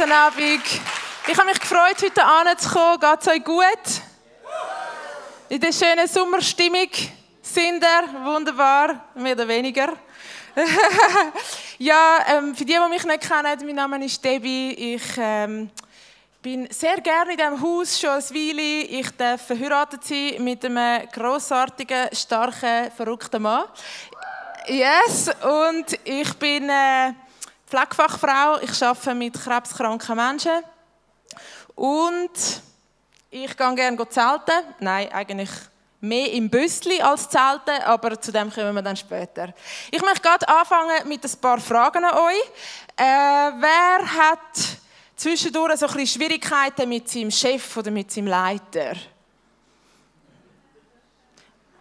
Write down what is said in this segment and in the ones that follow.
Guten Abend. Ich habe mich gefreut, heute anzukommen. Geht es euch gut? In der schönen Sommerstimmung sind ihr wunderbar, mehr oder weniger. ja, ähm, für die, die mich nicht kennen, mein Name ist Debbie. Ich ähm, bin sehr gerne in diesem Haus schon eine Weile. Ich darf verheiratet sein mit einem grossartigen, starken, verrückten Mann. Yes, und ich bin äh, Pflegefachfrau. Ich arbeite mit krebskranken Menschen. Und ich gehe gerne zelten. Nein, eigentlich mehr im Büssli als zelten, aber zu dem kommen wir dann später. Ich möchte gerade anfangen mit ein paar Fragen an euch. Äh, wer hat zwischendurch so ein bisschen Schwierigkeiten mit seinem Chef oder mit seinem Leiter.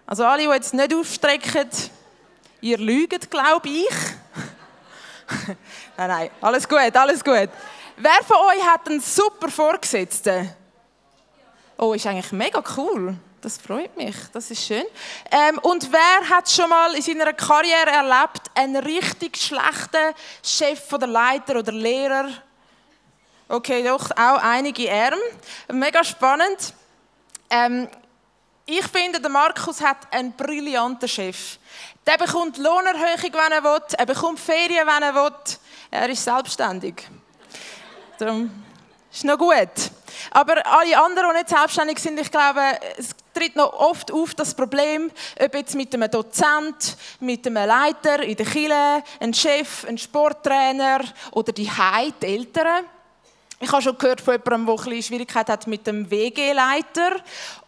Also alle, die jetzt nicht aufstrecken, ihr lügt, glaube ich. nein, nein, alles gut, alles gut. Wer von euch hat einen super Vorgesetzten? Oh, ist eigentlich mega cool. Das freut mich, das ist schön. Ähm, und wer hat schon mal in seiner Karriere erlebt, einen richtig schlechten Chef oder Leiter oder Lehrer? Okay, doch auch einige Arme. Mega spannend. Ähm, ich finde, der Markus hat einen brillanten Chef. Der bekommt Lohnerhöhung, wenn er will. Er bekommt Ferien, wenn er will. Er ist selbstständig. Darum ist noch gut. Aber alle anderen, die nicht selbstständig sind, ich glaube, es tritt noch oft auf das Problem, ob jetzt mit einem Dozent, mit einem Leiter in der Kirche, einem Chef, einem Sporttrainer oder die Heid, die Eltern. Ich habe schon gehört von jemandem, der ein bisschen Schwierigkeit hat mit dem WG-Leiter.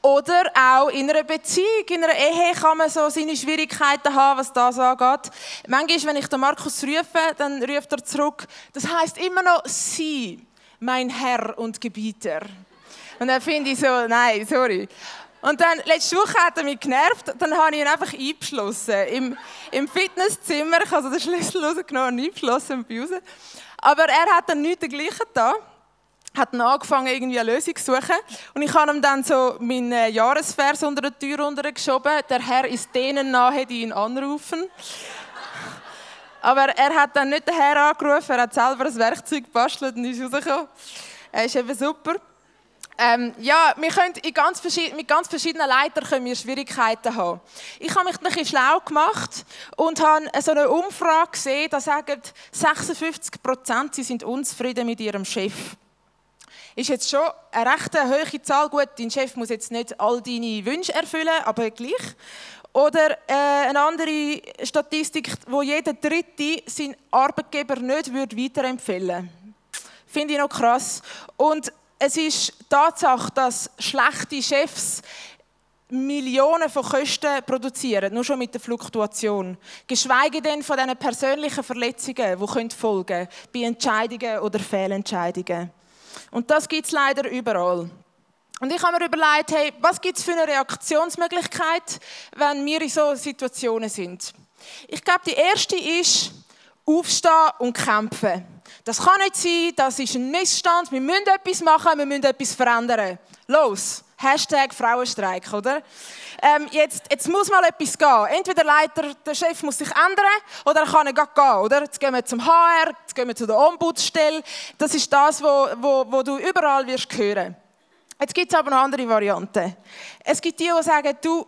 Oder auch in einer Beziehung, in einer Ehe kann man so seine Schwierigkeiten haben, was das angeht. Manchmal, wenn ich den Markus rufe, dann ruft er zurück. Das heißt immer noch Sie, mein Herr und Gebieter. Und dann finde ich so, nein, sorry. Und dann, letzte Woche hat er mich genervt, dann habe ich ihn einfach eingeschlossen. Im, im Fitnesszimmer, ich habe also den Schlüssel rausgenommen und eingeschlossen und raus. Aber er hat dann nichts dergleichen da hat dann angefangen, irgendwie eine Lösung zu suchen. Und ich habe ihm dann so meinen äh, Jahresvers unter der Tür geschoben. Der Herr ist denen nahe, die ihn anrufen. Aber er hat dann nicht den Herr angerufen, er hat selber ein Werkzeug gebastelt und ist rausgekommen. Er ist eben super. Ähm, ja, wir können ganz mit ganz verschiedenen Leitern können wir Schwierigkeiten haben. Ich habe mich ein bisschen schlau gemacht und habe so eine Umfrage gesehen, da sagen 56 Prozent, sie sind unzufrieden mit ihrem Chef ist jetzt schon eine recht hohe Zahl. Gut, dein Chef muss jetzt nicht all deine Wünsche erfüllen, aber gleich. Oder äh, eine andere Statistik, wo jeder Dritte seinen Arbeitgeber nicht würde weiterempfehlen würde. Finde ich noch krass. Und es ist Tatsache, dass schlechte Chefs Millionen von Kosten produzieren, nur schon mit der Fluktuation. Geschweige denn von diesen persönlichen Verletzungen, die folgen können, bei Entscheidungen oder Fehlentscheidungen. Und das gibt es leider überall. Und ich habe mir überlegt, hey, was gibt es für eine Reaktionsmöglichkeit, wenn wir in so Situationen sind? Ich glaube, die erste ist, aufstehen und kämpfen. Das kann nicht sein, das ist ein Missstand, wir müssen etwas machen, wir müssen etwas verändern. Los! Hashtag Frauenstreik, oder? Ähm, jetzt, jetzt muss mal etwas gehen. Entweder der Leiter, der Chef muss sich ändern oder er kann nicht gehen, oder? Jetzt gehen wir zum HR, jetzt gehen wir zu der Ombudsstelle. Das ist das, wo, wo, wo du überall wirst hören. Jetzt gibt es aber noch andere Varianten. Es gibt die, die sagen, du,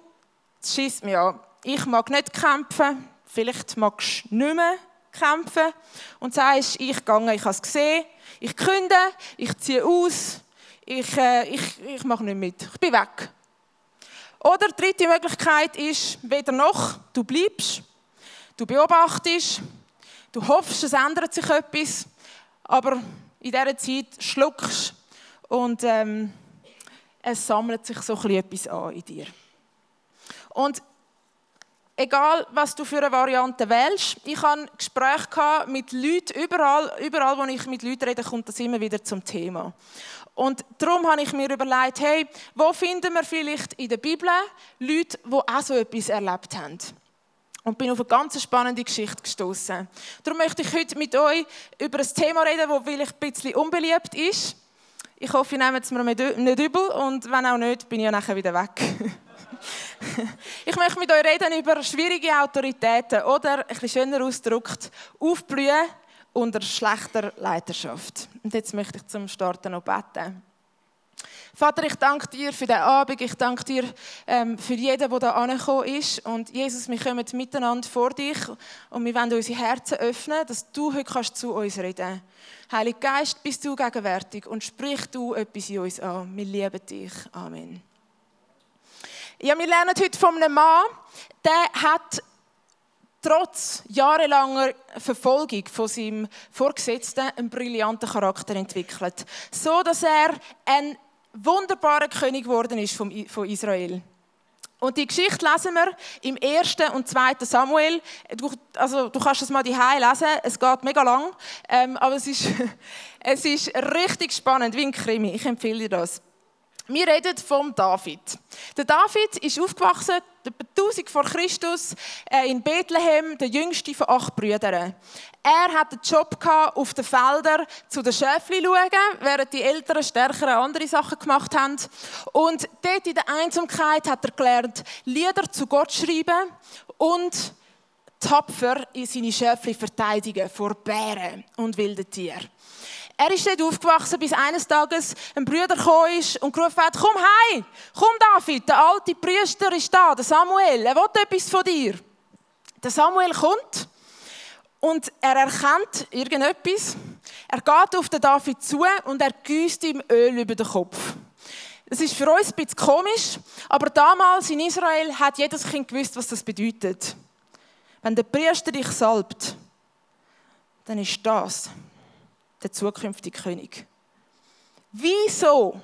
das schießt mich an. Ich mag nicht kämpfen. Vielleicht magst du nicht mehr kämpfen. Und sagst, ich gehe, ich habe es gesehen. Ich künde, ich ziehe aus, ich, äh, ich, ich mache nicht mit, ich bin weg. Oder die dritte Möglichkeit ist, weder noch, du bleibst, du beobachtest, du hoffst, es ändert sich etwas, aber in dieser Zeit schluckst und ähm, es sammelt sich so etwas an in dir. Und egal, was du für eine Variante wählst, ich habe Gespräche mit Leuten, überall, überall, wo ich mit Leuten rede, kommt das immer wieder zum Thema. Und darum habe ich mir überlegt, hey, wo finden wir vielleicht in der Bibel Leute, die auch so etwas erlebt haben? Und bin auf eine ganz spannende Geschichte gestoßen. Darum möchte ich heute mit euch über ein Thema reden, das vielleicht ein bisschen unbeliebt ist. Ich hoffe, ihr nehmt es mir nicht übel und wenn auch nicht, bin ich ja nachher wieder weg. ich möchte mit euch reden über schwierige Autoritäten oder, ein bisschen schöner ausgedrückt, Aufblühen unter schlechter Leiterschaft. Und jetzt möchte ich zum Starten noch beten. Vater, ich danke dir für den Abend. Ich danke dir ähm, für jeden, der da angekommen ist. Und Jesus, wir kommen miteinander vor dich und wir wollen unsere Herzen öffnen, dass du heute kannst zu uns reden Heiliger Geist, bist du gegenwärtig und sprich du etwas in uns an. Wir lieben dich. Amen. Ja, wir lernen heute von einem Mann, der hat trotz jahrelanger Verfolgung von seinem Vorgesetzten einen brillanten Charakter entwickelt. So, dass er ein wunderbarer König geworden ist von Israel. Und die Geschichte lesen wir im 1. und 2. Samuel. Du, also, du kannst es mal die lesen, es geht mega lang, ähm, aber es ist, es ist richtig spannend, wie ein Krimi. Ich empfehle dir das. Wir reden vom David. Der David ist aufgewachsen, etwa 1000 vor Christus, äh, in Bethlehem, der jüngste von acht Brüdern. Er hatte den Job auf den Feldern zu den Schäfli schauen, während die Älteren stärkere andere Sachen gemacht haben. Und dort in der Einsamkeit hat er gelernt, Lieder zu Gott schreiben und tapfer in seine Schäfli verteidigen vor Bären und wilden Tieren. Er ist dort aufgewachsen, bis eines Tages ein Bruder ist und gerufen hat, komm heim, komm David, der alte Priester ist da, der Samuel, er will etwas von dir. Der Samuel kommt und er erkennt irgendetwas. Er geht auf den David zu und er gießt ihm Öl über den Kopf. Das ist für uns ein bisschen komisch, aber damals in Israel hat jedes Kind gewusst, was das bedeutet. Wenn der Priester dich salbt, dann ist das der zukünftige König. Wieso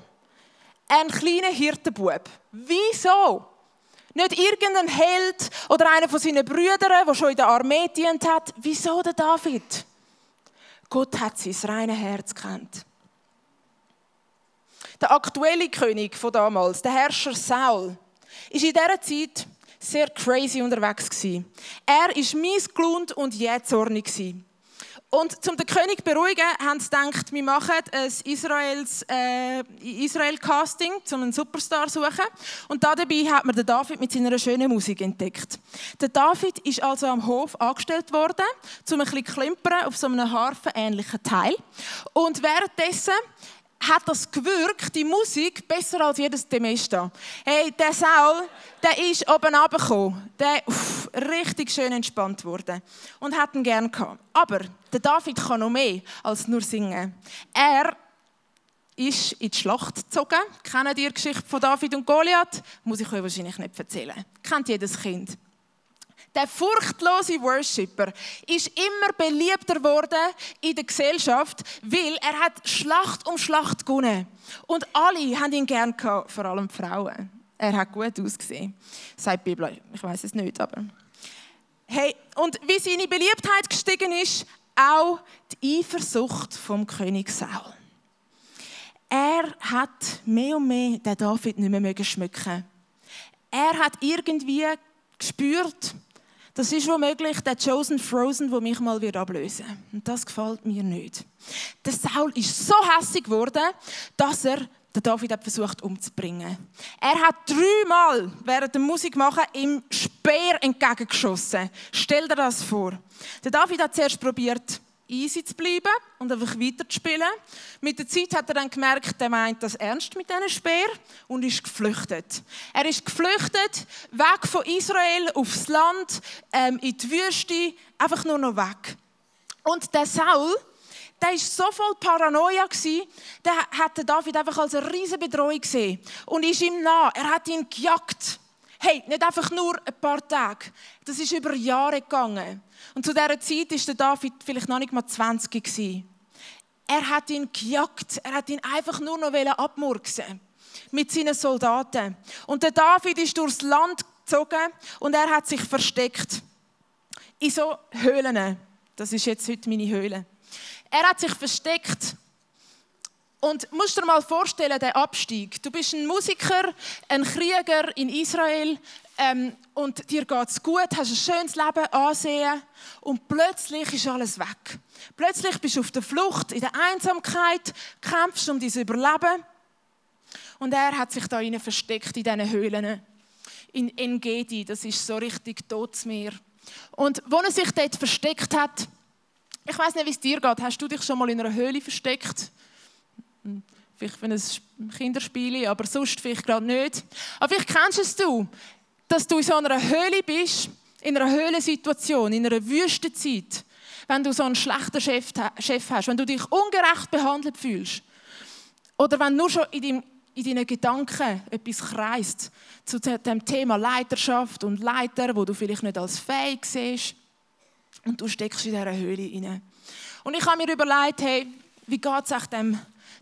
ein kleiner Hirtenbub? Wieso? Nicht irgendein Held oder einer von seinen Brüdern, der schon in der Armee dient hat. Wieso der David? Gott hat sein reines Herz kennt. Der aktuelle König von damals, der Herrscher Saul, ist in dieser Zeit sehr crazy unterwegs Er ist missgelohnt und jähzornig und zum den König zu beruhigen, haben sie gedacht, wir machen ein Israels, äh, Israel-Casting, um einen Superstar zu suchen. Und dabei hat man den David mit seiner schönen Musik entdeckt. Der David ist also am Hof angestellt worden, um ein bisschen klimpern auf so einem harfenähnlichen Teil. Und währenddessen hat das gewirkt, die Musik, besser als jedes Demesta. Hey, der Saul, der ist oben runtergekommen. Der uff, richtig schön entspannt wurde und hat ihn gern gehabt. Aber der David kann noch mehr als nur singen. Er ist in die Schlacht gezogen. Kennen die Geschichte von David und Goliath? Muss ich euch wahrscheinlich nicht erzählen. Kennt jedes Kind. Der furchtlose Worshipper ist immer beliebter geworden in der Gesellschaft, weil er hat Schlacht um Schlacht gewonnen. Und alle haben ihn gern gehabt, vor allem Frauen. Er hat gut ausgesehen, sagt die Bibel. Ich weiß es nicht, aber hey, und wie seine Beliebtheit gestiegen ist, auch die Eifersucht vom König Saul. Er hat mehr und mehr den David nicht mehr schmücken. Er hat irgendwie gespürt, das ist womöglich der Chosen Frozen, der mich mal ablösen wird. Und das gefällt mir nicht. Der Saul ist so hässlich geworden, dass er den David hat versucht umzubringen. Er hat dreimal während der Musik machen ihm Speer entgegengeschossen. Stell dir das vor. Der David hat zuerst probiert, easy zu bleiben und einfach weiterzuspielen. Mit der Zeit hat er dann gemerkt, er meint das ernst mit diesen Speer und ist geflüchtet. Er ist geflüchtet, weg von Israel aufs Land, ähm, in die Wüste, einfach nur noch weg. Und der Saul, der war so voll Paranoia, der hat David einfach als eine riesige Bedrohung gesehen und ist ihm nah. Er hat ihn gejagt. Hey, nicht einfach nur ein paar Tage. Das ist über Jahre gegangen. Und zu dieser Zeit war David vielleicht noch nicht mal 20 gewesen. Er hat ihn gejagt. Er hat ihn einfach nur noch abmurksen mit seinen Soldaten. Und der David ist durchs Land gezogen und er hat sich versteckt in so Höhlen. Das ist jetzt heute meine Höhle. Er hat sich versteckt und musst dir mal vorstellen, der Abstieg. Du bist ein Musiker, ein Krieger in Israel ähm, und dir geht es gut, hast ein schönes Leben, Ansehen und plötzlich ist alles weg. Plötzlich bist du auf der Flucht, in der Einsamkeit, kämpfst um dein Überleben und er hat sich da versteckt in diesen Höhlen. in Engedi, das ist so richtig Todsmeer. Und wo er sich dort versteckt hat, ich weiß nicht, wie es dir geht. Hast du dich schon mal in einer Höhle versteckt? Hm, vielleicht für ein Kinderspiel, aber sonst vielleicht gerade nicht. Aber vielleicht kennst es du, dass du in so einer Höhle bist, in einer Höhlensituation, in einer Wüstenzeit, wenn du so einen schlechten Chef, hast, wenn du dich ungerecht behandelt fühlst. Oder wenn nur schon in, deinem, in deinen Gedanken etwas kreist zu dem Thema Leiterschaft und Leiter, wo du vielleicht nicht als fähig siehst und du steckst in dieser Höhle hinein. Und ich habe mir überlegt, hey, wie geht es dem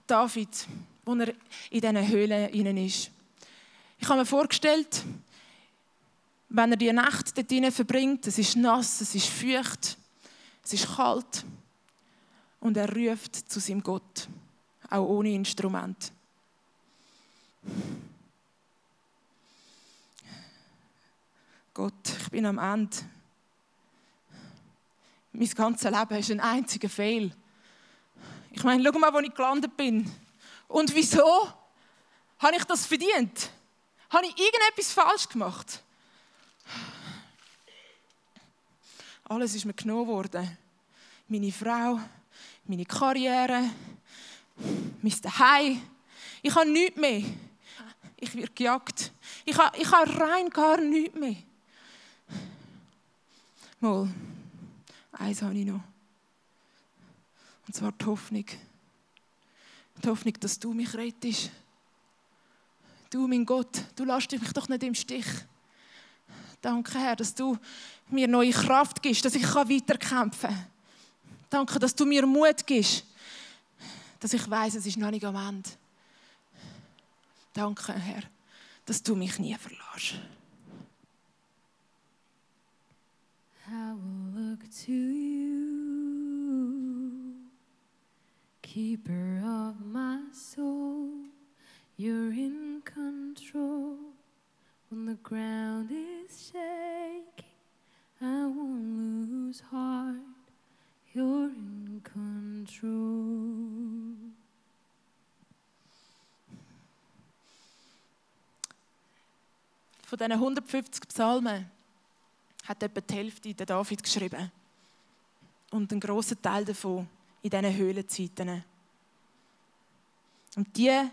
David, wo er in diesen Höhle hinein ist. Ich habe mir vorgestellt, wenn er die Nacht dort hinein verbringt, es ist nass, es ist feucht, es ist kalt und er ruft zu seinem Gott, auch ohne Instrument. Gott, ich bin am Ende. Mein ganzes Leben ist ein einziger Fehl. Ich meine, schau mal, wo ich gelandet bin. Und wieso habe ich das verdient? Habe ich irgendetwas falsch gemacht? Alles ist mir genommen worden. Meine Frau, meine Karriere, mein Zuhause. Ich habe nichts mehr. Ich werde gejagt. Ich habe, ich habe rein gar nichts mehr. Mal, eins habe ich noch. Und zwar die Hoffnung. Die Hoffnung, dass du mich rettest. Du, mein Gott, du lässt mich doch nicht im Stich. Danke, Herr, dass du mir neue Kraft gibst, dass ich weiterkämpfen kann. Danke, dass du mir Mut gibst, dass ich weiß, es ist noch nicht am Ende. Danke, Herr, dass du mich nie verlässt. I will look to you, keeper of my soul. You're in control when the ground is shaking. I won't lose heart. You're in control. Von diesen 150 Psalmen hat etwa die Hälfte der David geschrieben. Und einen grossen Teil davon in diesen Höhlenzeiten. Und die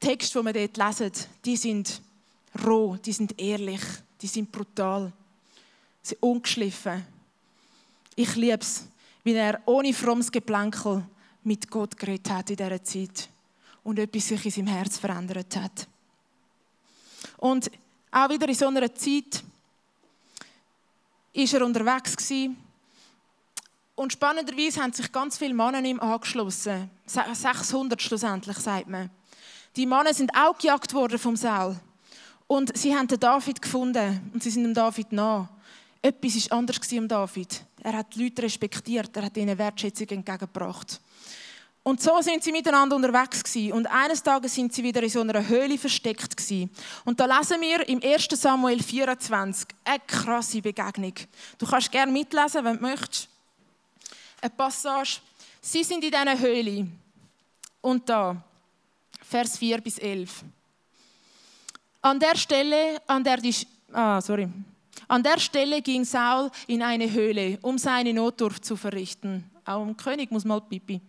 Texte, die wir dort lesen, die sind roh, die sind ehrlich, die sind brutal, sie sind ungeschliffen. Ich liebe es, wie er ohne frommes Geplänkel mit Gott geredet hat in dieser Zeit und etwas sich in seinem Herz verändert hat. Und auch wieder in so einer Zeit, ist er unterwegs gewesen. Und spannenderweise haben sich ganz viele Männer ihm angeschlossen. 600 schlussendlich, sagt man. Die Männer sind auch gejagt worden vom Saul. Und sie haben den David gefunden und sie sind dem David nah. Etwas war anders am David. Er hat die Leute respektiert, er hat ihnen Wertschätzung entgegengebracht. Und so sind sie miteinander unterwegs gewesen. Und eines Tages sind sie wieder in so einer Höhle versteckt gewesen. Und da lesen wir im 1. Samuel 24 eine krasse Begegnung. Du kannst gerne mitlesen, wenn du möchtest. Eine Passage. Sie sind in dieser Höhle. Und da, Vers 4 bis 11. An der Stelle, an der die, ah, sorry. An der Stelle ging Saul in eine Höhle, um seine Notdurft zu verrichten. Auch ein König muss mal pipi.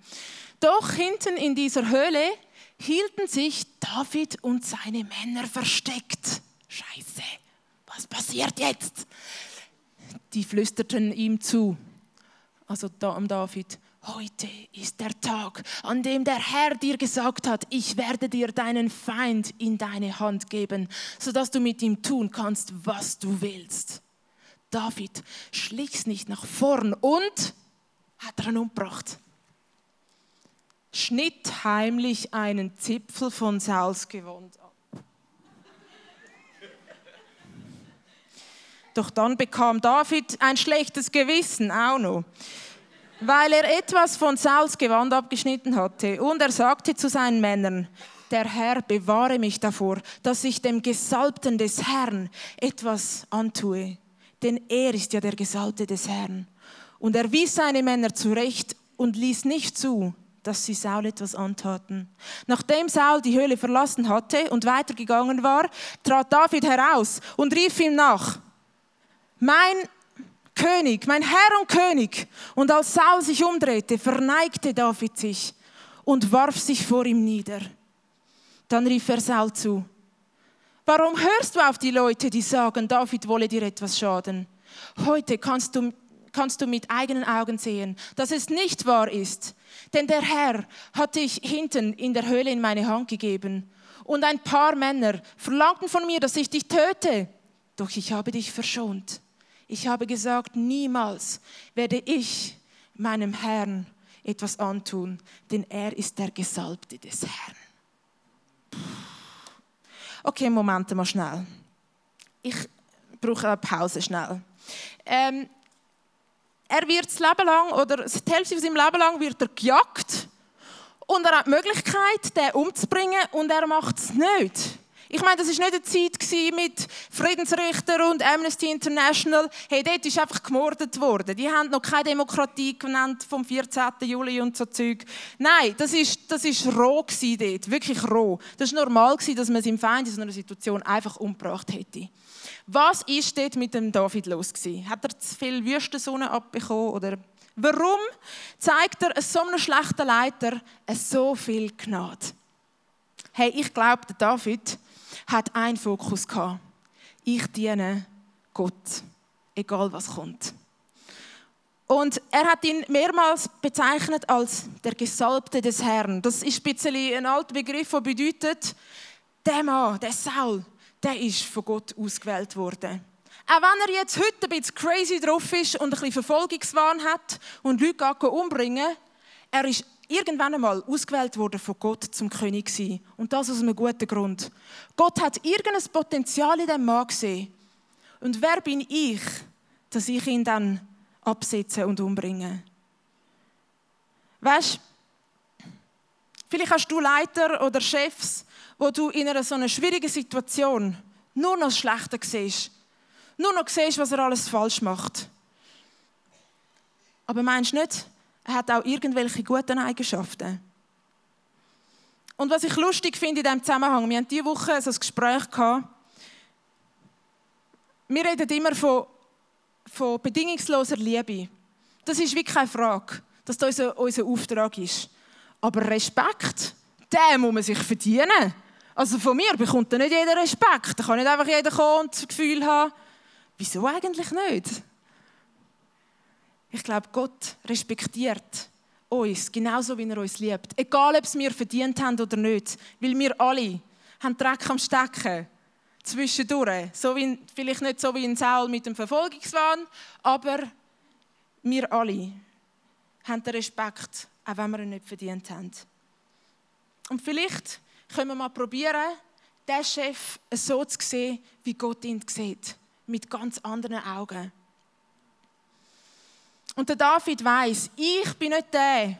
Doch hinten in dieser Höhle hielten sich David und seine Männer versteckt. Scheiße, was passiert jetzt? Die flüsterten ihm zu, also da am David. Heute ist der Tag, an dem der Herr dir gesagt hat, ich werde dir deinen Feind in deine Hand geben, sodass du mit ihm tun kannst, was du willst. David schlich nicht nach vorn und hat er ihn umgebracht schnitt heimlich einen Zipfel von Salzgewand ab. Doch dann bekam David ein schlechtes Gewissen auch noch, weil er etwas von Sauls Gewand abgeschnitten hatte. Und er sagte zu seinen Männern, der Herr bewahre mich davor, dass ich dem Gesalbten des Herrn etwas antue. Denn er ist ja der Gesalbte des Herrn. Und er wies seine Männer zurecht und ließ nicht zu, dass sie Saul etwas antaten. Nachdem Saul die Höhle verlassen hatte und weitergegangen war, trat David heraus und rief ihm nach. Mein König, mein Herr und König. Und als Saul sich umdrehte, verneigte David sich und warf sich vor ihm nieder. Dann rief er Saul zu. Warum hörst du auf die Leute, die sagen, David wolle dir etwas schaden? Heute kannst du, kannst du mit eigenen Augen sehen, dass es nicht wahr ist. Denn der Herr hat dich hinten in der Höhle in meine Hand gegeben. Und ein paar Männer verlangten von mir, dass ich dich töte. Doch ich habe dich verschont. Ich habe gesagt, niemals werde ich meinem Herrn etwas antun, denn er ist der Gesalbte des Herrn. Okay, Moment mal schnell. Ich brauche eine Pause schnell. Ähm, er wird das Leben lang, oder die Hälfte von seinem Leben lang wird er gejagt und er hat die Möglichkeit, den umzubringen und er macht es nicht. Ich meine, das war nicht eine Zeit mit Friedensrichter und Amnesty International. Hey, dort ist einfach gemordet worden. Die haben noch keine Demokratie genannt vom 14. Juli und so Zeug. Nein, das ist, das ist roh dort. Wirklich roh. Das war normal dass man seinen Feind in so einer Situation einfach umgebracht hätte. Was ist dort mit dem David los gewesen? Hat er zu viel Wüstensonne abbekommen oder Warum zeigt er so einem schlechten Leiter so viel Gnade? Hey, ich glaube, David hat einen Fokus gehabt. Ich diene Gott, egal was kommt. Und er hat ihn mehrmals bezeichnet als der Gesalbte des Herrn. Das ist ein bisschen ein alter Begriff, der bedeutet, der Mann, der Saul, der ist von Gott ausgewählt worden. Auch wenn er jetzt heute ein bisschen crazy drauf ist und ein bisschen Verfolgungswahn hat und Leute umbringen er ist irgendwann einmal ausgewählt worden von Gott zum König sein. Und das aus einem guten Grund. Gott hat irgendein Potenzial in diesem Mann gesehen. Und wer bin ich, dass ich ihn dann absetze und umbringe? Weißt vielleicht hast du Leiter oder Chefs, wo du in einer so einer schwierigen Situation nur noch das Schlechte siehst. Nur noch siehst, was er alles falsch macht. Aber meinst du nicht, er hat auch irgendwelche guten Eigenschaften. Und was ich lustig finde in diesem Zusammenhang, wir hatten diese Woche so ein Gespräch. Wir reden immer von, von bedingungsloser Liebe. Das ist wirklich keine Frage, dass das unser, unser Auftrag ist. Aber Respekt, den muss man sich verdienen. Also von mir bekommt nicht jeder Respekt. Da kann nicht einfach jeder kommen und das Gefühl haben, wieso eigentlich nicht? Ich glaube, Gott respektiert uns genauso, wie er uns liebt. Egal, ob es wir verdient haben oder nicht. Weil wir alle haben Dreck am Stecken. Zwischendurch. So wie, vielleicht nicht so wie in Saul mit dem Verfolgungswahn, aber wir alle haben den Respekt, auch wenn wir ihn nicht verdient haben. Und vielleicht können wir mal probieren, den Chef so zu sehen, wie Gott ihn sieht. Mit ganz anderen Augen. Und der David weiß, ich bin nicht der,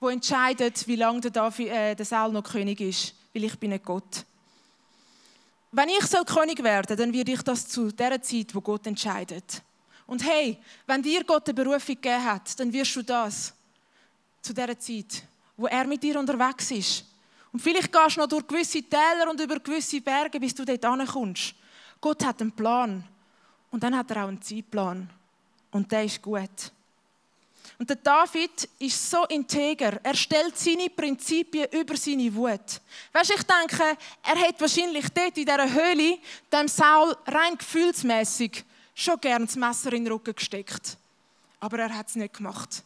der entscheidet, wie lange der, David, äh, der Saul noch König ist, weil ich bin nicht Gott. Wenn ich soll König werden, dann werde ich das zu der Zeit, wo Gott entscheidet. Und hey, wenn dir Gott eine Berufung gegeben hat, dann wirst du das zu der Zeit, wo er mit dir unterwegs ist. Und vielleicht gehst du noch durch gewisse Täler und über gewisse Berge, bis du dort ankommst. Gott hat einen Plan. Und dann hat er auch einen Zeitplan. Und der ist gut. Und der David ist so integer. Er stellt seine Prinzipien über seine Wut. Weißt, ich denke, er hätte wahrscheinlich dort in dieser Höhle dem Saul rein gefühlsmäßig schon gern das Messer in den Rücken gesteckt. Aber er hat es nicht gemacht.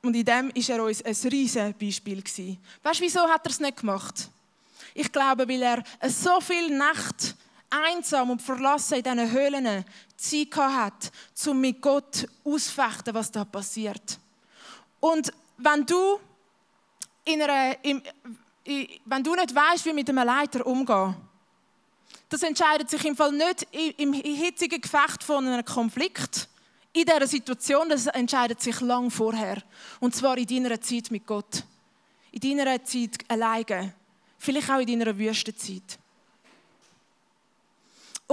Und in dem ist er uns ein riesiges Beispiel gewesen. Weißt wieso hat er es nicht gemacht? Ich glaube, weil er so viel Nacht einsam und verlassen in diesen Höhlen Zeit hat, um mit Gott ausfechten, was da passiert. Und wenn du, in einer, im, wenn du nicht weißt, wie mit einem Leiter umgehen, das entscheidet sich im Fall nicht im hitzigen Gefecht von einem Konflikt. In dieser Situation, das entscheidet sich lang vorher. Und zwar in deiner Zeit mit Gott. In deiner Zeit alleine. Vielleicht auch in deiner Wüstenzeit.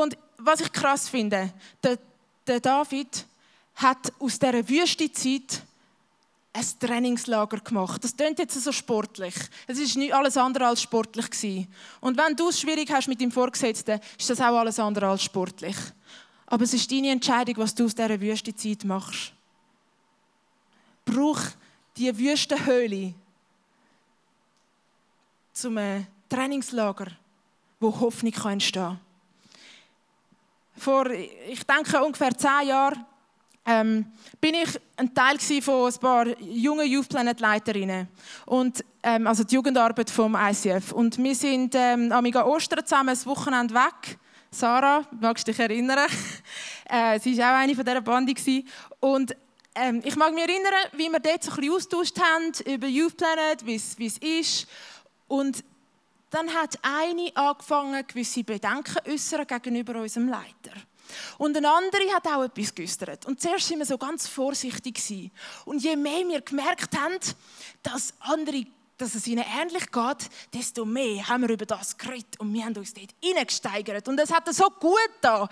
Und was ich krass finde, der, der David hat aus dieser Wüstezeit ein Trainingslager gemacht. Das klingt jetzt so sportlich. Es ist nicht alles andere als sportlich gewesen. Und wenn du es schwierig hast mit deinem Vorgesetzten, ist das auch alles andere als sportlich. Aber es ist deine Entscheidung, was du aus dieser Wüstenzeit machst. Brauch die Wüstenhöhle zum Trainingslager, wo Hoffnung entstehen kann. Vor, ich denke, ungefähr zehn Jahren ähm, bin ich ein Teil von ein paar jungen Youth Planet Leiterinnen und ähm, also die Jugendarbeit vom ICF und wir sind ähm, am Ostern zusammen ein Wochenende weg. Sarah, magst du dich erinnern? äh, sie war auch eine von dieser Bande und ähm, ich mag mich erinnern, wie wir dort so ein bisschen austauscht haben über Youth Planet, wie es ist und dann hat eine angefangen, gewisse Bedenken äußern gegenüber unserem Leiter. Und eine andere hat auch etwas geäußert. Und zuerst waren wir so ganz vorsichtig. Und je mehr wir gemerkt haben, dass andere dass es ihnen ähnlich geht, desto mehr haben wir über das geredet und wir haben uns dort hineingesteigert. Und es hat so gut da.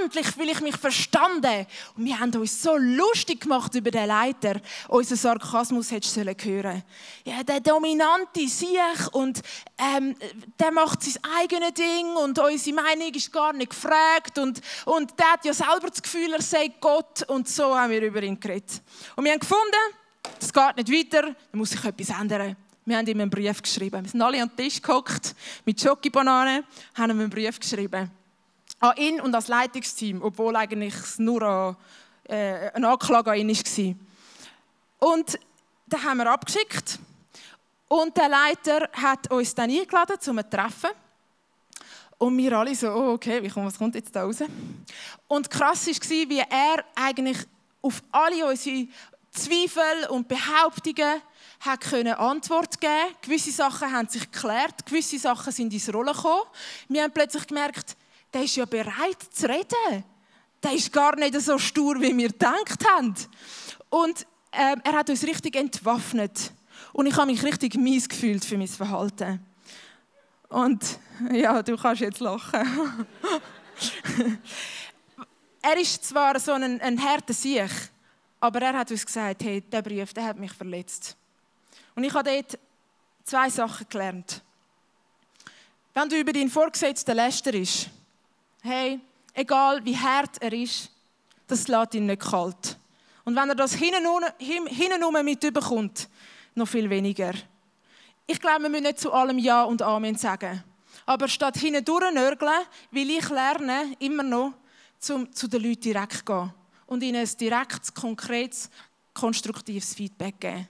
Endlich will ich mich verstanden. Und wir haben uns so lustig gemacht über den Leiter. Unser Sarkasmus hättest du hören Ja, der dominante Sieg und ähm, der macht sein eigenes Ding und unsere Meinung ist gar nicht gefragt und, und der hat ja selber das Gefühl, er sei Gott und so haben wir über ihn geredet. Und wir haben gefunden, das geht nicht weiter, da muss sich etwas ändern. Wir haben ihm einen Brief geschrieben. Wir sind alle an den Tisch gehockt mit Schokibananen, haben ihm einen Brief geschrieben. An ihn und das Leitungsteam, obwohl eigentlich nur an, äh, eine Anklage an ihn war. Und den haben wir abgeschickt. Und der Leiter hat uns dann eingeladen zu einem Treffen. Und wir alle so, oh, okay, was kommt jetzt da raus? Und krass war, wie er eigentlich auf alle unsere Zweifel und Behauptungen hat können Antwort geben. Gewisse Sachen haben sich geklärt, gewisse Sachen sind ins Rollen gekommen. Wir haben plötzlich gemerkt, der ist ja bereit zu reden. Der ist gar nicht so stur, wie wir gedacht haben. Und äh, er hat uns richtig entwaffnet. Und ich habe mich richtig mies gefühlt für mein Verhalten. Und ja, du kannst jetzt lachen. er ist zwar so ein, ein harter Sieg, aber er hat uns gesagt, hey, der Brief, der hat mich verletzt. Und ich habe dort zwei Sachen gelernt. Wenn du über deinen Vorgesetzten lästerst, hey, egal wie hart er ist, das lässt ihn nicht kalt. Und wenn er das hinten mitbekommt, noch viel weniger. Ich glaube, wir müssen nicht zu allem Ja und Amen sagen. Aber statt hinten durchnörgeln, will ich lernen, immer noch zum, zu den Leuten direkt gehen und ihnen ein direktes, konkretes, konstruktives Feedback geben.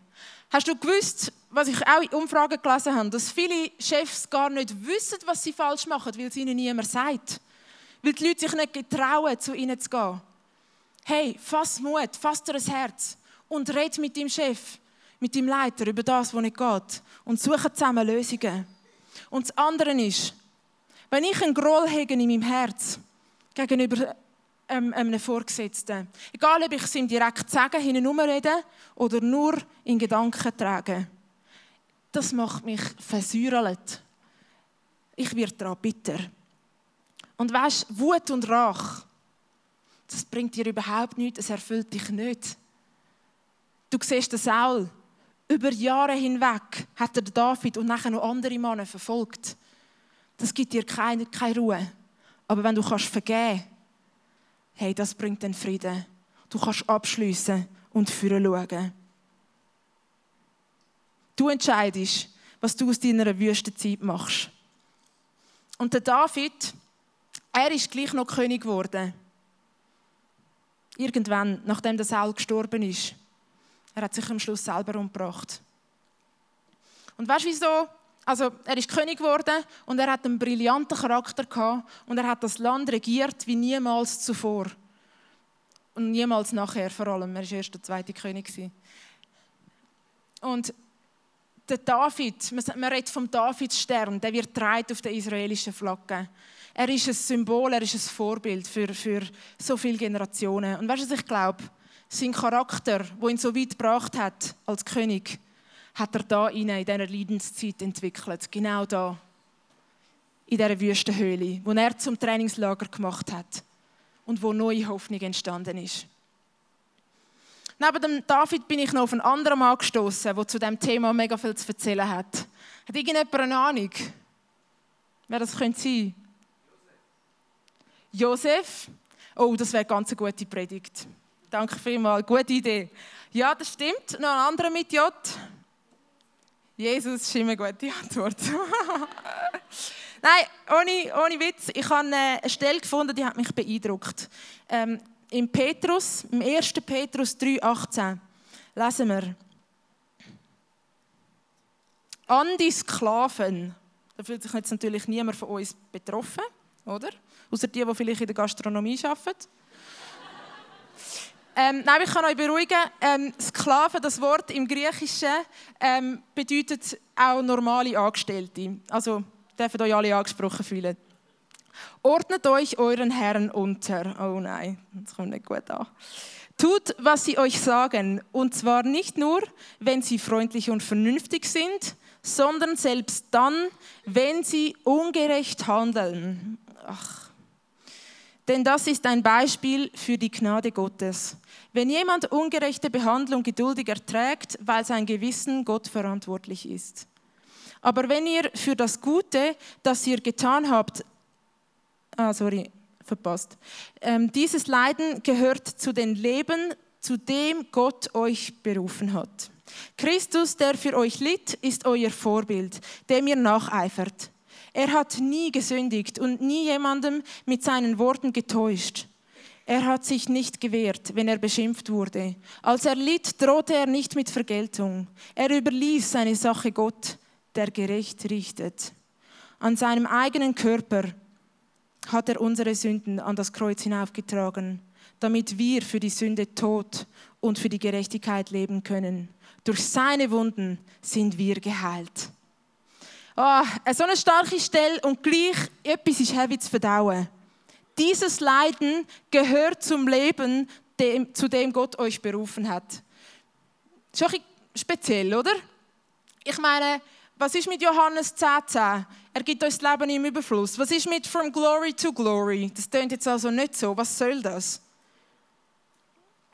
Hast du gewusst, was ich auch in Umfragen gelesen habe, dass viele Chefs gar nicht wissen, was sie falsch machen, weil es ihnen niemand sagt? Weil die Leute sich nicht getrauen, zu ihnen zu gehen. Hey, fass Mut, fass dir ein Herz und red mit deinem Chef, mit deinem Leiter über das, was nicht geht. Und suche zusammen Lösungen. Und das andere ist, wenn ich einen Groll hege in meinem Herz gegenüber ähm, einem Vorgesetzten. Egal, ob ich es ihm direkt sagen, hinten oder nur in Gedanken tragen. Das macht mich versäuert. Ich werde daran bitter. Und weißt, Wut und Rach, das bringt dir überhaupt nichts, es erfüllt dich nicht. Du siehst den Saul. Über Jahre hinweg hat er David und nachher noch andere Männer verfolgt. Das gibt dir keine, keine Ruhe. Aber wenn du kannst vergeben hey, das bringt den Frieden. Du kannst abschließen und führen schauen. Du entscheidest, was du aus deiner Wüstenzeit machst. Und der David, er ist gleich noch König geworden. Irgendwann, nachdem der Saul gestorben ist. Er hat sich am Schluss selber umgebracht. Und weißt du wieso? Also, er ist König geworden und er hat einen brillanten Charakter gehabt und er hat das Land regiert wie niemals zuvor. Und niemals nachher, vor allem. Er war erst der zweite König. Und der David, man redet vom Davidsstern, der wird dreit auf der israelischen Flagge. Er ist ein Symbol, er ist ein Vorbild für, für so viele Generationen. Und weißt du, was ich glaube? Sein Charakter, wo ihn so weit gebracht hat als König, hat er da in dieser Leidenszeit entwickelt. Genau da. In dieser Wüstenhöhle, wo er zum Trainingslager gemacht hat und wo neue Hoffnung entstanden ist. Neben dem David bin ich noch auf einen anderen Mann gestoßen, der zu diesem Thema mega viel zu erzählen hat. Hat irgendjemand eine Ahnung, wer das könnte sein? Josef. Oh, das wäre ganz eine gute Predigt. Danke vielmals, gute Idee. Ja, das stimmt. Noch ein anderer mit J. Jesus ist immer eine gute Antwort. Nein, ohne, ohne Witz. Ich habe eine Stelle gefunden, die hat mich beeindruckt. Ähm, Im Petrus, im 1. Petrus 3,18 lesen wir. An die Sklaven. Da fühlt sich jetzt natürlich niemand von uns betroffen, oder? Außer die, die vielleicht in der Gastronomie arbeiten. Ähm, nein, ich kann euch beruhigen. Ähm, Sklaven, das Wort im Griechischen, ähm, bedeutet auch normale Angestellte. Also dürfen euch alle angesprochen fühlen. Ordnet euch euren Herren unter. Oh nein, das kommt nicht gut an. Tut, was sie euch sagen, und zwar nicht nur, wenn sie freundlich und vernünftig sind, sondern selbst dann, wenn sie ungerecht handeln. Ach. Denn das ist ein Beispiel für die Gnade Gottes. Wenn jemand ungerechte Behandlung geduldig erträgt, weil sein Gewissen Gott verantwortlich ist. Aber wenn ihr für das Gute, das ihr getan habt, ah, sorry, verpasst, ähm, dieses Leiden gehört zu den Leben, zu dem Gott euch berufen hat. Christus, der für euch litt, ist euer Vorbild, dem ihr nacheifert. Er hat nie gesündigt und nie jemandem mit seinen Worten getäuscht. Er hat sich nicht gewehrt, wenn er beschimpft wurde. Als er litt, drohte er nicht mit Vergeltung. Er überließ seine Sache Gott, der gerecht richtet. An seinem eigenen Körper hat er unsere Sünden an das Kreuz hinaufgetragen, damit wir für die Sünde tot und für die Gerechtigkeit leben können. Durch seine Wunden sind wir geheilt. Oh, so eine starke Stelle und gleich etwas ist heavy zu verdauen. Dieses Leiden gehört zum Leben, dem, zu dem Gott euch berufen hat. Schon ein speziell, oder? Ich meine, was ist mit Johannes 10,10? 10? Er gibt uns das Leben im Überfluss. Was ist mit From Glory to Glory? Das klingt jetzt also nicht so. Was soll das?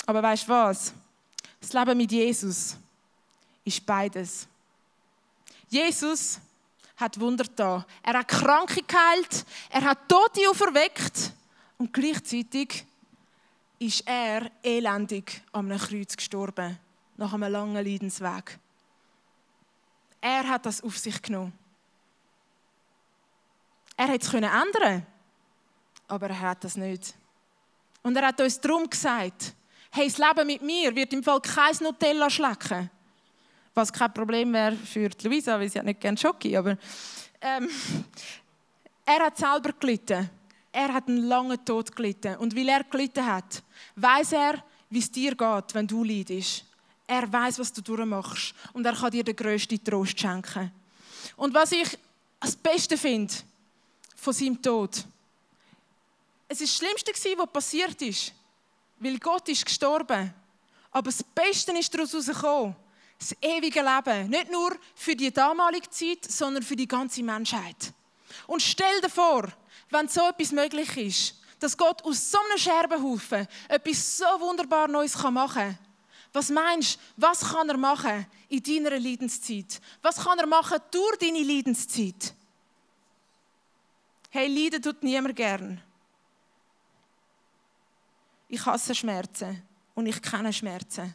Aber weißt du was? Das Leben mit Jesus ist beides. Jesus hat Wunder da. Er hat Kranke geheilt, er hat Tote auferweckt und gleichzeitig ist er elendig am Kreuz gestorben, nach einem langen Leidensweg. Er hat das auf sich genommen. Er hätte es ändern aber er hat das nicht. Und er hat uns darum gesagt, hey, das Leben mit mir wird im Fall kein Nutella schlecken. Was kein Problem wäre für Luisa, weil sie hat nicht gerne Schoki, aber ähm, er hat selber gelitten. Er hat einen langen Tod gelitten. Und weil er gelitten hat, weiß er, wie es dir geht, wenn du leidest. Er weiß, was du durchmachst. Und er kann dir den grössten Trost schenken. Und was ich das Beste finde von seinem Tod, es war das Schlimmste, was passiert ist. Weil Gott ist gestorben. Aber das Beste ist daraus herausgekommen das ewige Leben. Nicht nur für die damalige Zeit, sondern für die ganze Menschheit. Und stell dir vor, wenn so etwas möglich ist, dass Gott aus so einem Scherbenhaufen etwas so wunderbar Neues machen kann. Was meinst du, was kann er machen in deiner Leidenszeit? Was kann er machen durch deine Leidenszeit? Hey, Leiden tut niemand gern. Ich hasse Schmerzen und ich kenne Schmerzen.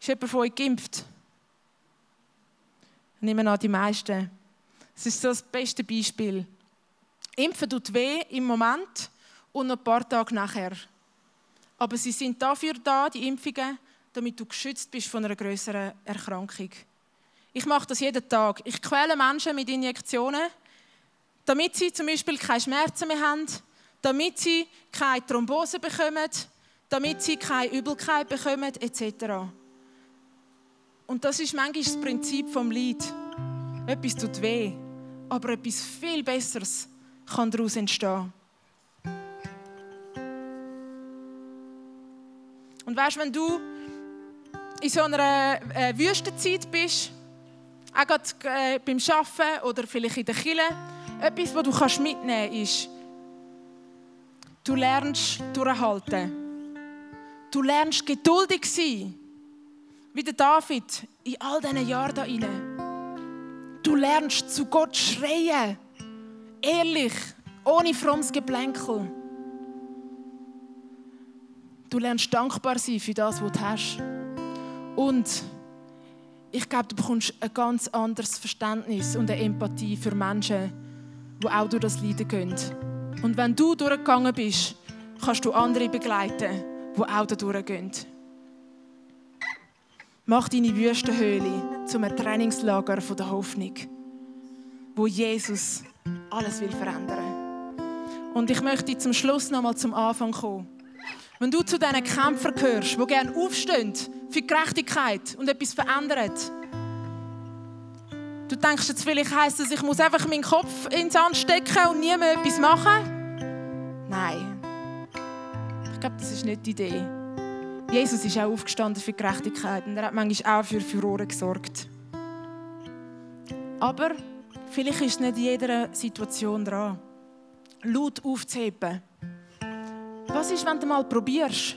Ist jemand von euch geimpft? Ich nehme an, die meisten. Es ist so das beste Beispiel. Impfen tut weh im Moment und noch ein paar Tage nachher. Aber sie sind dafür da, die Impfungen, damit du geschützt bist von einer größeren Erkrankung. Ich mache das jeden Tag. Ich quäle Menschen mit Injektionen, damit sie zum Beispiel keine Schmerzen mehr haben, damit sie keine Thrombose bekommen, damit sie keine Übelkeit bekommen, etc. Und das ist manchmal das Prinzip vom Lied. Etwas tut weh, aber etwas viel Besseres kann daraus entstehen. Und weißt, wenn du in so einer äh, Wüstenzeit bist, auch gerade äh, beim Arbeiten oder vielleicht in der Kille, etwas, was du mitnehmen kannst, ist, Du lernst durchhalten. Du lernst geduldig sein. Wie der David in all diesen Jahren da rein. Du lernst zu Gott schreien. Ehrlich, ohne frommes Geplänkel. Du lernst dankbar sein für das, was du hast. Und ich glaube, du bekommst ein ganz anderes Verständnis und eine Empathie für Menschen, die auch durch das Leiden gehen. Und wenn du durchgegangen bist, kannst du andere begleiten, die auch da durchgehen. Mach deine Wüstenhöhle zum Trainingslager der Hoffnung, wo Jesus alles will verändern. Und ich möchte zum Schluss noch mal zum Anfang kommen. Wenn du zu diesen Kämpfern gehörst, die gerne aufstehen für Gerechtigkeit und etwas verändern, du denkst jetzt vielleicht heisst es, ich muss einfach meinen Kopf ins Sand stecken und nie mehr etwas machen? Nein. Ich glaube, das ist nicht die Idee. Jesus ist auch aufgestanden für Gerechtigkeit und er hat manchmal auch für Furore gesorgt. Aber vielleicht ist nicht jeder Situation dran, laut aufzuheben was ist, wenn du mal probierst,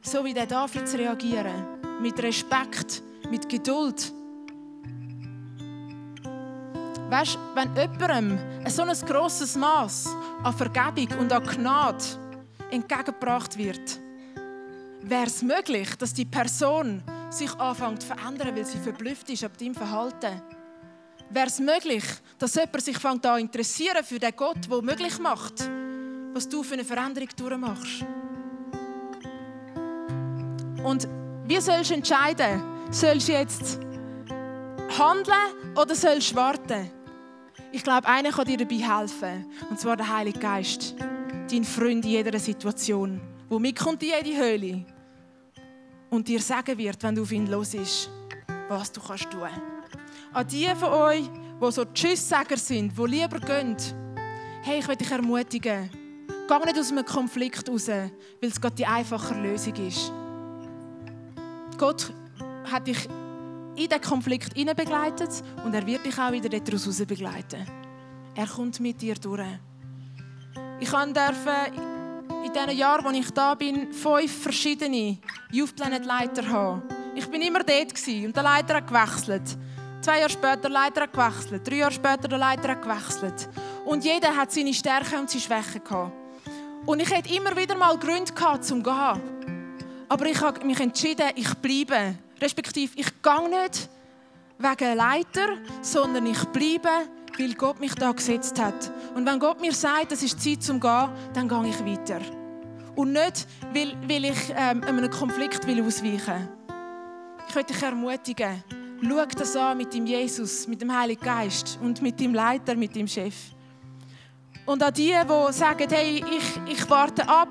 so wie der David zu reagieren? Mit Respekt, mit Geduld. Weißt du, wenn jemandem so ein grosses Maß an Vergebung und an Gnade entgegengebracht wird, wäre es möglich, dass die Person sich anfängt zu verändern, weil sie verblüfft ist ab deinem Verhalten. Wäre es möglich, dass jemand sich fängt an interessieren für den Gott, der möglich macht, was du für eine Veränderung durchmachst. Und wie sollst du entscheiden? Sollst du jetzt handeln oder sollst du warten? Ich glaube, einer kann dir dabei helfen. Und zwar der Heilige Geist. Dein Freund in jeder Situation. Wo mitkommt in jede Höhle. Und dir sagen wird, wenn du auf ihn los ist, was du kannst tun. An die von euch, die so Tschüsssager sind, die lieber gehen, hey, ich will dich ermutigen. Geh nicht aus einem Konflikt raus, weil es Gott die einfache Lösung ist. Gott hat dich in diesen Konflikt begleitet und er wird dich auch wieder daraus begleiten. Er kommt mit dir durch. Ich durfte in diesen Jahren, als ich da bin, fünf verschiedene Youth Planet Leiter haben. Ich bin immer dort und der Leiter hat gewechselt. Zwei Jahre später der Leiter hat gewechselt. Drei Jahre später der Leiter hat gewechselt. Und jeder hat seine Stärken und seine Schwächen gehabt. Und ich hatte immer wieder mal Gründe gehabt, zum zu gehen. Aber ich habe mich entschieden, ich bleibe. Respektive, ich gehe nicht wegen Leiter, sondern ich bleibe, weil Gott mich da gesetzt hat. Und wenn Gott mir sagt, es ist Zeit zum Gehen, dann gehe ich weiter. Und nicht, weil, weil ich ähm, einem Konflikt will ausweichen will. Ich möchte dich ermutigen, schau das an mit dem Jesus, mit dem Heiligen Geist und mit dem Leiter, mit dem Chef. Und an die, die sagen, hey, ich, ich warte ab,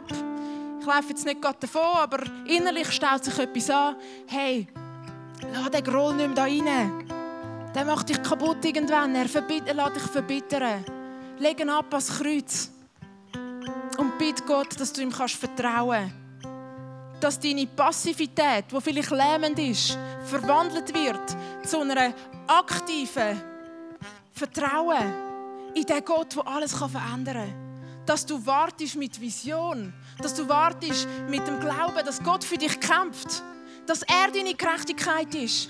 ich laufe jetzt nicht gerade davon, aber innerlich staut sich etwas an. Hey, lass den Groll nicht mehr da rein. Der macht dich kaputt irgendwann. Er, er lässt dich verbittern. Leg ihn ab ans Kreuz. Und bitte Gott, dass du ihm vertrauen kannst. Dass deine Passivität, die vielleicht lähmend ist, verwandelt wird zu einer aktiven Vertrauen in den Gott, der alles verändern kann. Dass du wartest mit Vision. Dass du wartest mit dem Glauben, dass Gott für dich kämpft. Dass er deine Gerechtigkeit ist.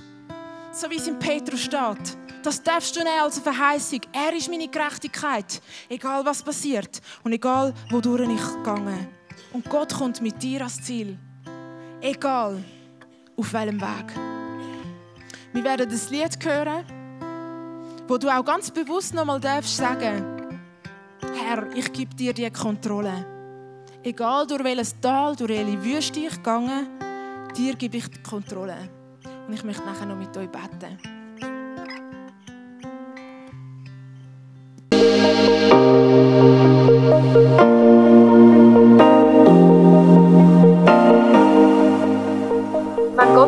So wie es in Petrus steht. Das darfst du nehmen als Verheißung. Er ist meine Gerechtigkeit. Egal was passiert und egal wodurch ich gehe. Und Gott kommt mit dir ans Ziel. Egal auf welchem Weg. Wir werden das Lied hören wo du auch ganz bewusst nochmal darfst sagen, Herr, ich gebe dir die Kontrolle. Egal durch welches Tal, durch welche Wüste ich gehe, dir gebe ich die Kontrolle. Und ich möchte nachher noch mit euch beten.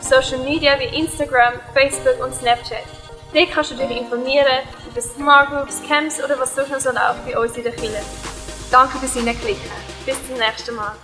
Social Media wie Instagram, Facebook und Snapchat. Dort kannst du dich informieren über Smart Groups, Camps oder was sonst noch so läuft bei uns in der Kirche. Danke fürs Hineinklicken. Bis zum nächsten Mal.